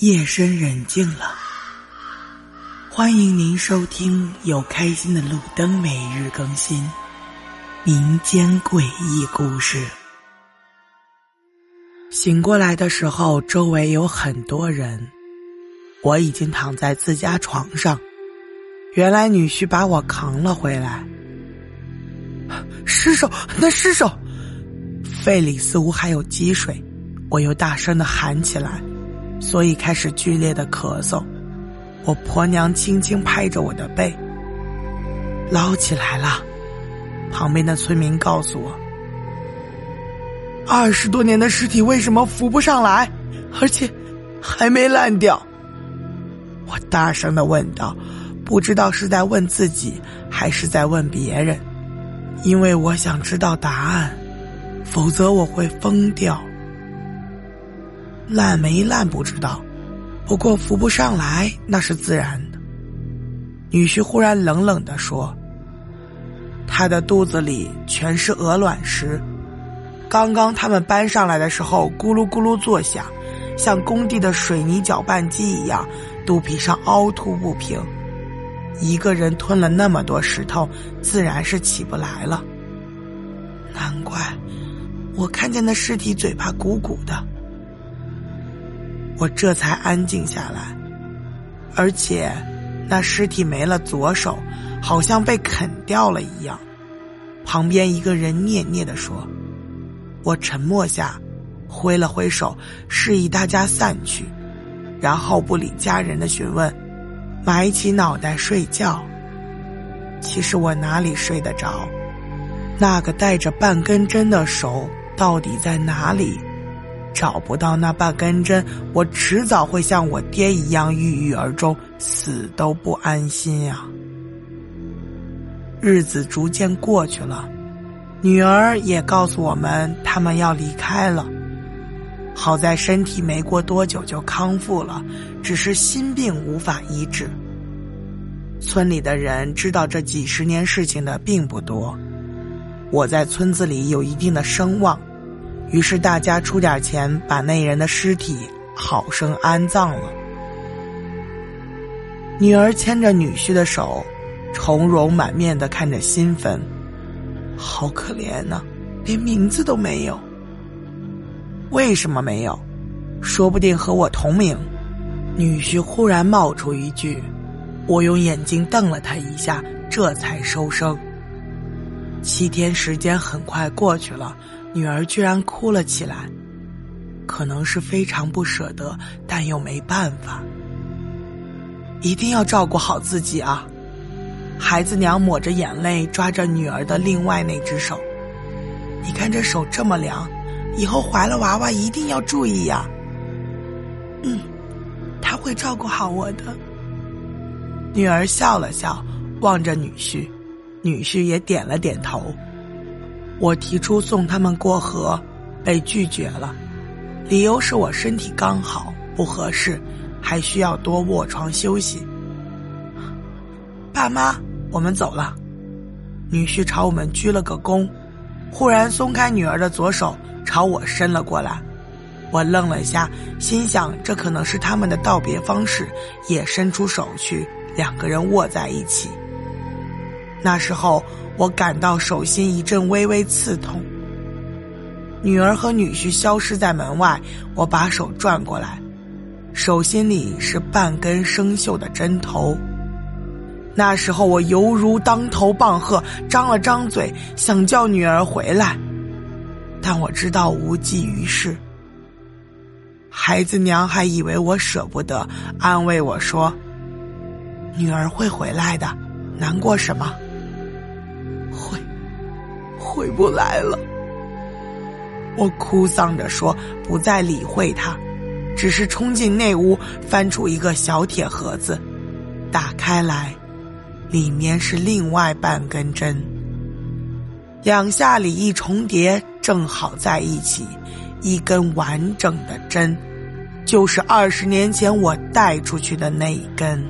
夜深人静了，欢迎您收听有开心的路灯每日更新，民间诡异故事。醒过来的时候，周围有很多人，我已经躺在自家床上。原来女婿把我扛了回来，尸首，那尸首，肺里似乎还有积水，我又大声的喊起来。所以开始剧烈的咳嗽，我婆娘轻轻拍着我的背，捞起来了。旁边的村民告诉我，二十多年的尸体为什么浮不上来，而且还没烂掉？我大声的问道，不知道是在问自己还是在问别人，因为我想知道答案，否则我会疯掉。烂没烂不知道，不过浮不上来那是自然的。女婿忽然冷冷的说：“他的肚子里全是鹅卵石，刚刚他们搬上来的时候咕噜咕噜作响，像工地的水泥搅拌机一样，肚皮上凹凸不平。一个人吞了那么多石头，自然是起不来了。难怪我看见那尸体嘴巴鼓鼓的。”我这才安静下来，而且，那尸体没了左手，好像被啃掉了一样。旁边一个人嗫嗫的说：“我沉默下，挥了挥手，示意大家散去，然后不理家人的询问，埋起脑袋睡觉。其实我哪里睡得着？那个带着半根针的手到底在哪里？”找不到那半根针，我迟早会像我爹一样郁郁而终，死都不安心呀。日子逐渐过去了，女儿也告诉我们他们要离开了。好在身体没过多久就康复了，只是心病无法医治。村里的人知道这几十年事情的并不多，我在村子里有一定的声望。于是大家出点钱，把那人的尸体好生安葬了。女儿牵着女婿的手，从容满面的看着新坟，好可怜呐，连名字都没有。为什么没有？说不定和我同名。女婿忽然冒出一句，我用眼睛瞪了他一下，这才收声。七天时间很快过去了。女儿居然哭了起来，可能是非常不舍得，但又没办法。一定要照顾好自己啊！孩子娘抹着眼泪，抓着女儿的另外那只手。你看这手这么凉，以后怀了娃娃一定要注意呀。嗯，他会照顾好我的。女儿笑了笑，望着女婿，女婿也点了点头。我提出送他们过河，被拒绝了，理由是我身体刚好不合适，还需要多卧床休息。爸妈，我们走了。女婿朝我们鞠了个躬，忽然松开女儿的左手，朝我伸了过来。我愣了一下，心想这可能是他们的道别方式，也伸出手去，两个人握在一起。那时候。我感到手心一阵微微刺痛。女儿和女婿消失在门外，我把手转过来，手心里是半根生锈的针头。那时候我犹如当头棒喝，张了张嘴想叫女儿回来，但我知道无济于事。孩子娘还以为我舍不得，安慰我说：“女儿会回来的，难过什么？”回不来了，我哭丧着说，不再理会他，只是冲进内屋，翻出一个小铁盒子，打开来，里面是另外半根针，两下里一重叠，正好在一起，一根完整的针，就是二十年前我带出去的那一根。